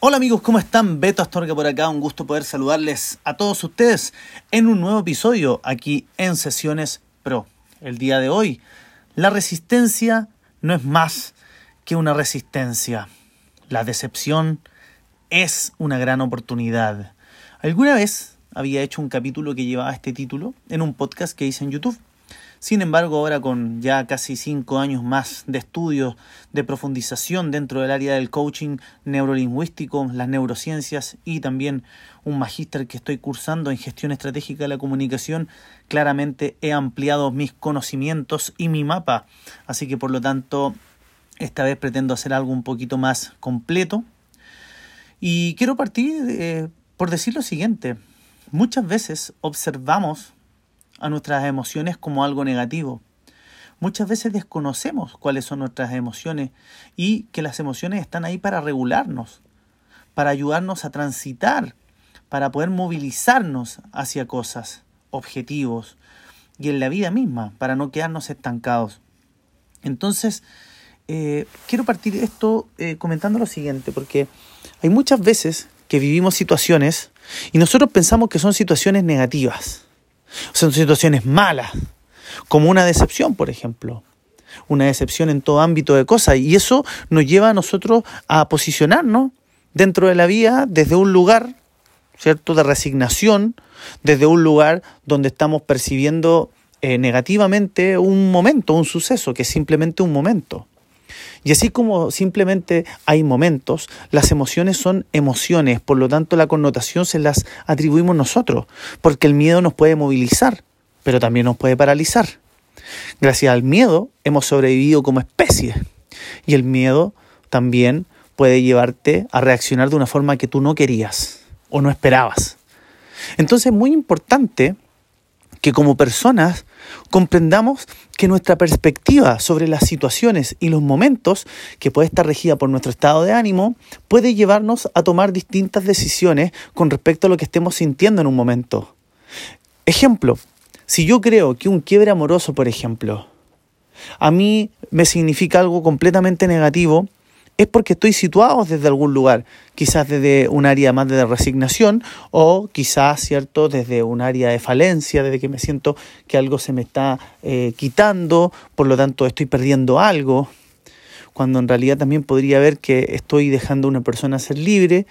Hola amigos, ¿cómo están? Beto Astorga por acá, un gusto poder saludarles a todos ustedes en un nuevo episodio aquí en Sesiones Pro. El día de hoy, la resistencia no es más que una resistencia. La decepción es una gran oportunidad. Alguna vez había hecho un capítulo que llevaba este título en un podcast que hice en YouTube. Sin embargo, ahora con ya casi cinco años más de estudios, de profundización dentro del área del coaching neurolingüístico, las neurociencias y también un magíster que estoy cursando en gestión estratégica de la comunicación, claramente he ampliado mis conocimientos y mi mapa. Así que por lo tanto, esta vez pretendo hacer algo un poquito más completo. Y quiero partir eh, por decir lo siguiente. Muchas veces observamos a nuestras emociones como algo negativo. Muchas veces desconocemos cuáles son nuestras emociones y que las emociones están ahí para regularnos, para ayudarnos a transitar, para poder movilizarnos hacia cosas, objetivos y en la vida misma, para no quedarnos estancados. Entonces, eh, quiero partir esto eh, comentando lo siguiente, porque hay muchas veces que vivimos situaciones y nosotros pensamos que son situaciones negativas. Son situaciones malas, como una decepción, por ejemplo. Una decepción en todo ámbito de cosas. Y eso nos lleva a nosotros a posicionarnos dentro de la vida desde un lugar, ¿cierto?, de resignación, desde un lugar donde estamos percibiendo eh, negativamente un momento, un suceso, que es simplemente un momento. Y así como simplemente hay momentos, las emociones son emociones, por lo tanto la connotación se las atribuimos nosotros, porque el miedo nos puede movilizar, pero también nos puede paralizar. Gracias al miedo hemos sobrevivido como especie y el miedo también puede llevarte a reaccionar de una forma que tú no querías o no esperabas. Entonces es muy importante que como personas comprendamos que nuestra perspectiva sobre las situaciones y los momentos, que puede estar regida por nuestro estado de ánimo, puede llevarnos a tomar distintas decisiones con respecto a lo que estemos sintiendo en un momento. Ejemplo, si yo creo que un quiebre amoroso, por ejemplo, a mí me significa algo completamente negativo, es porque estoy situado desde algún lugar, quizás desde un área más de resignación o quizás, ¿cierto?, desde un área de falencia, desde que me siento que algo se me está eh, quitando, por lo tanto estoy perdiendo algo, cuando en realidad también podría ver que estoy dejando a una persona ser libre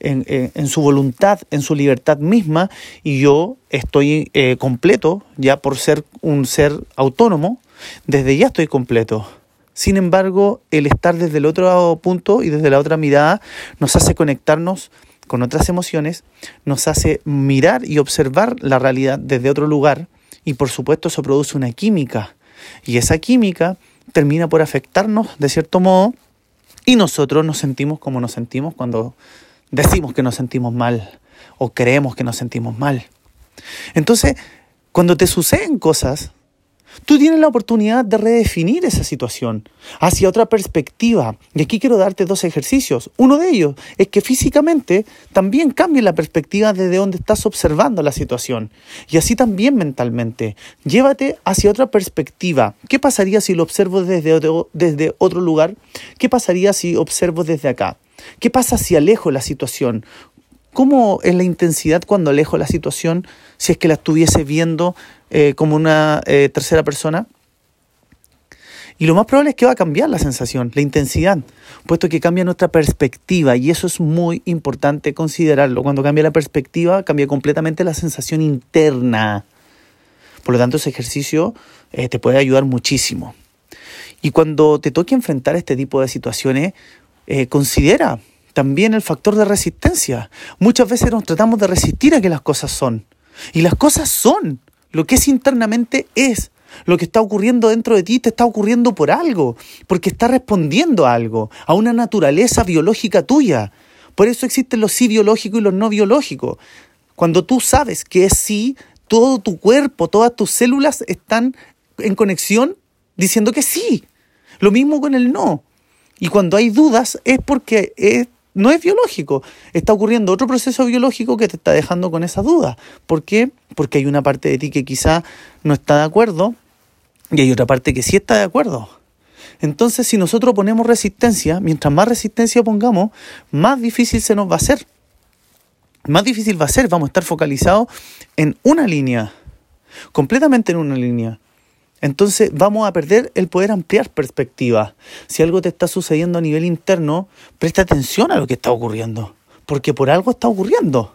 en, su voluntad, en su libertad misma, y yo estoy eh, completo ya por ser un ser autónomo, desde ya estoy completo. Sin embargo, el estar desde el otro punto y desde la otra mirada nos hace conectarnos con otras emociones, nos hace mirar y observar la realidad desde otro lugar y por supuesto eso produce una química y esa química termina por afectarnos de cierto modo y nosotros nos sentimos como nos sentimos cuando decimos que nos sentimos mal o creemos que nos sentimos mal. Entonces, cuando te suceden cosas, Tú tienes la oportunidad de redefinir esa situación hacia otra perspectiva. Y aquí quiero darte dos ejercicios. Uno de ellos es que físicamente también cambie la perspectiva desde donde estás observando la situación. Y así también mentalmente. Llévate hacia otra perspectiva. ¿Qué pasaría si lo observo desde otro, desde otro lugar? ¿Qué pasaría si observo desde acá? ¿Qué pasa si alejo la situación? ¿Cómo es la intensidad cuando alejo la situación si es que la estuviese viendo eh, como una eh, tercera persona? Y lo más probable es que va a cambiar la sensación, la intensidad, puesto que cambia nuestra perspectiva y eso es muy importante considerarlo. Cuando cambia la perspectiva, cambia completamente la sensación interna. Por lo tanto, ese ejercicio eh, te puede ayudar muchísimo. Y cuando te toque enfrentar este tipo de situaciones, considera también el factor de resistencia. Muchas veces nos tratamos de resistir a que las cosas son. Y las cosas son. Lo que es internamente es. Lo que está ocurriendo dentro de ti te está ocurriendo por algo, porque está respondiendo a algo, a una naturaleza biológica tuya. Por eso existen los sí biológicos y los no biológicos. Cuando tú sabes que es sí, todo tu cuerpo, todas tus células están en conexión diciendo que sí. Lo mismo con el no. Y cuando hay dudas es porque es no es biológico. Está ocurriendo otro proceso biológico que te está dejando con esa duda. ¿Por qué? Porque hay una parte de ti que quizá no está de acuerdo y hay otra parte que sí está de acuerdo. Entonces, si nosotros ponemos resistencia, mientras más resistencia pongamos, más difícil se nos va a hacer. Más difícil va a ser, vamos a estar focalizados en una línea, completamente en una línea. Entonces vamos a perder el poder ampliar perspectiva. Si algo te está sucediendo a nivel interno, presta atención a lo que está ocurriendo, porque por algo está ocurriendo.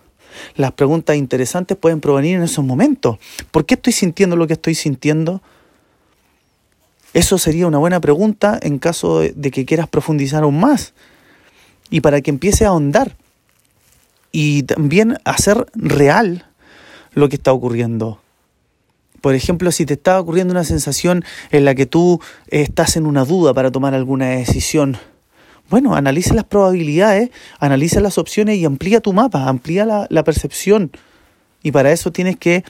Las preguntas interesantes pueden provenir en esos momentos. ¿Por qué estoy sintiendo lo que estoy sintiendo? Eso sería una buena pregunta en caso de, que quieras profundizar aún más y para que empiece a ahondar y también hacer real lo que está ocurriendo. Por ejemplo, si te está ocurriendo una sensación en la que tú estás en una duda para tomar alguna decisión, bueno, analiza las probabilidades, analiza las opciones y amplía tu mapa, amplía la, percepción. Y para eso tienes que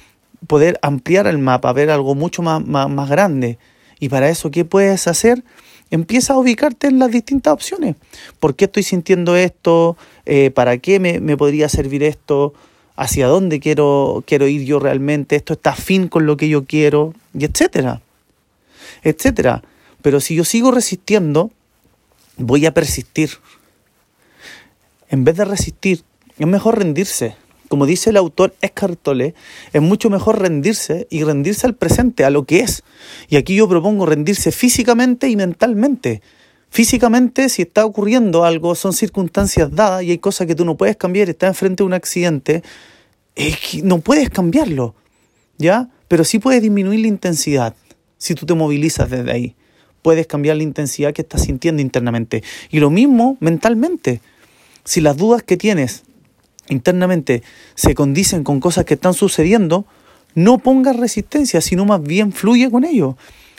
poder ampliar el mapa, ver algo mucho más, más grande. Y para eso, ¿qué puedes hacer? Empieza a ubicarte en las distintas opciones. ¿Por qué estoy sintiendo esto? Eh, ¿Para qué me, podría servir esto? ¿Hacia dónde quiero, quiero ir yo realmente? ¿Esto está afín con lo que yo quiero? Y etcétera. Etcétera. Pero si yo sigo resistiendo, voy a persistir. En vez de resistir, es mejor rendirse. Como dice el autor Eckhart Tolle, es mucho mejor rendirse y rendirse al presente, a lo que es. Y aquí yo propongo rendirse físicamente y mentalmente. Físicamente, si está ocurriendo algo, son circunstancias dadas y hay cosas que tú no puedes cambiar, estás enfrente de un accidente, es que no puedes cambiarlo, ¿ya? Pero sí puedes disminuir la intensidad si tú te movilizas desde ahí. Puedes cambiar la intensidad que estás sintiendo internamente. Y lo mismo mentalmente. Si las dudas que tienes internamente se condicen con cosas que están sucediendo, no pongas resistencia, sino más bien fluye con ello.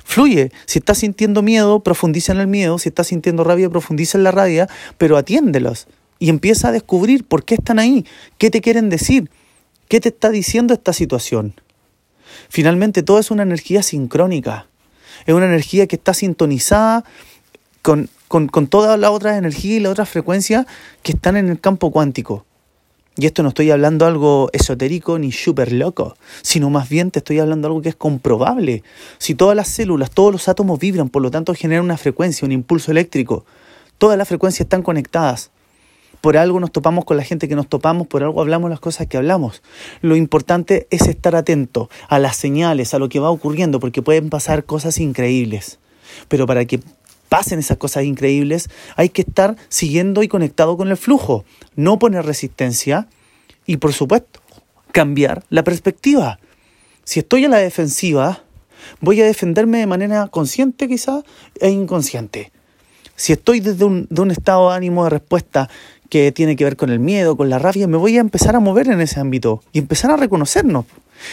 Fluye. Si estás sintiendo miedo, profundiza en el miedo. Si estás sintiendo rabia, profundiza en la rabia, pero atiéndelos. Y empieza a descubrir por qué están ahí, qué te quieren decir, qué te está diciendo esta situación. Finalmente, todo es una energía sincrónica. Es una energía que está sintonizada con, con, con todas las otras energías y las otras frecuencias que están en el campo cuántico. Y esto no estoy hablando algo esotérico ni súper loco, sino más bien te estoy hablando algo que es comprobable. Si todas las células, todos los átomos vibran, por lo tanto generan una frecuencia, un impulso eléctrico, todas las frecuencias están conectadas. Por algo nos topamos con la gente que nos topamos, por algo hablamos las cosas que hablamos. Lo importante es estar atento a las señales, a lo que va ocurriendo, porque pueden pasar cosas increíbles. Pero para que pasen esas cosas increíbles, hay que estar siguiendo y conectado con el flujo, no poner resistencia y por supuesto cambiar la perspectiva. Si estoy a la defensiva, voy a defenderme de manera consciente quizá e inconsciente. Si estoy desde un, de un estado de ánimo de respuesta que tiene que ver con el miedo, con la rabia, me voy a empezar a mover en ese ámbito y empezar a reconocernos,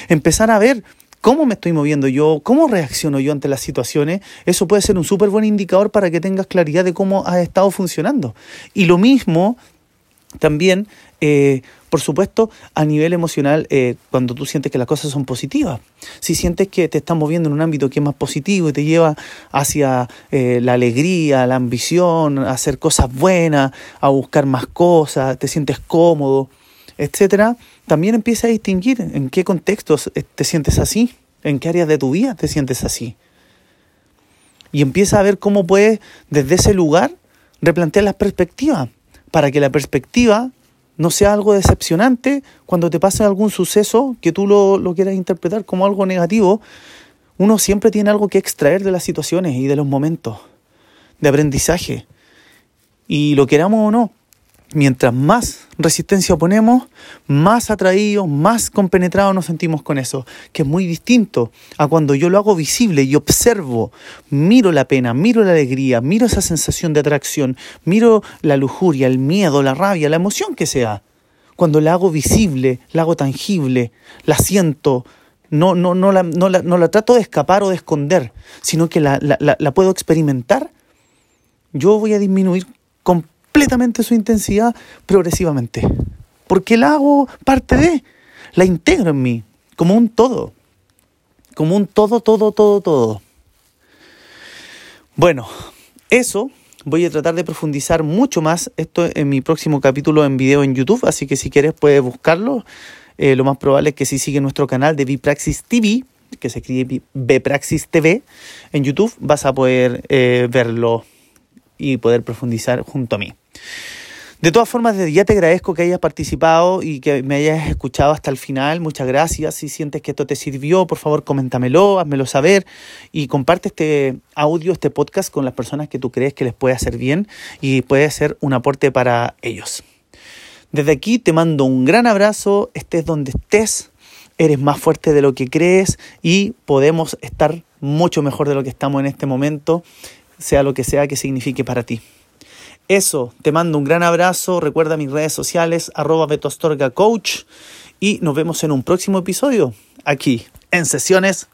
empezar a ver cómo me estoy moviendo yo, cómo reacciono yo ante las situaciones, eso puede ser un súper buen indicador para que tengas claridad de cómo has estado funcionando. Y lo mismo también, eh, por supuesto, a nivel emocional, eh, cuando tú sientes que las cosas son positivas. Si sientes que te estás moviendo en un ámbito que es más positivo y te lleva hacia eh, la alegría, la ambición, a hacer cosas buenas, a buscar más cosas, te sientes cómodo, etcétera, también empieza a distinguir en qué contextos eh, te sientes así, en qué áreas de tu vida te sientes así. Y empieza a ver cómo puedes desde ese lugar replantear las perspectivas, para que la perspectiva no sea algo decepcionante cuando te pase algún suceso que tú lo, lo quieras interpretar como algo negativo. Uno siempre tiene algo que extraer de las situaciones y de los momentos de aprendizaje. Y lo queramos o no, mientras más resistencia ponemos, más atraídos, más compenetrados nos sentimos con eso, que es muy distinto a cuando yo lo hago visible y observo, miro la pena, miro la alegría, miro esa sensación de atracción, miro la lujuria, el miedo, la rabia, la emoción que sea. Cuando la hago visible, la hago tangible, la siento, no, no, no, la, no, la, no la trato de escapar o de esconder, sino que la, la, la puedo experimentar, yo voy a disminuir completamente completamente su intensidad progresivamente. Porque la hago parte de, la integro en mí, como un todo. Como un todo, todo, todo, todo. Bueno, eso voy a tratar de profundizar mucho más esto en mi próximo capítulo en video en YouTube, así que si quieres puedes buscarlo. Eh, lo más probable es que si sigues nuestro canal de Bipraxis TV, que se escribe Bpraxis TV en YouTube, vas a poder eh, verlo y poder profundizar junto a mí. De todas formas, desde ya te agradezco que hayas participado y que me hayas escuchado hasta el final. Muchas gracias. Si sientes que esto te sirvió, por favor, coméntamelo, házmelo saber y comparte este audio, este podcast con las personas que tú crees que les puede hacer bien y puede ser un aporte para ellos. Desde aquí te mando un gran abrazo, estés donde estés, eres más fuerte de lo que crees y podemos estar mucho mejor de lo que estamos en este momento, sea lo que sea que signifique para ti. Eso, te mando un gran abrazo, recuerda mis redes sociales, arroba betostorgacoach y nos vemos en un próximo episodio aquí en Sesiones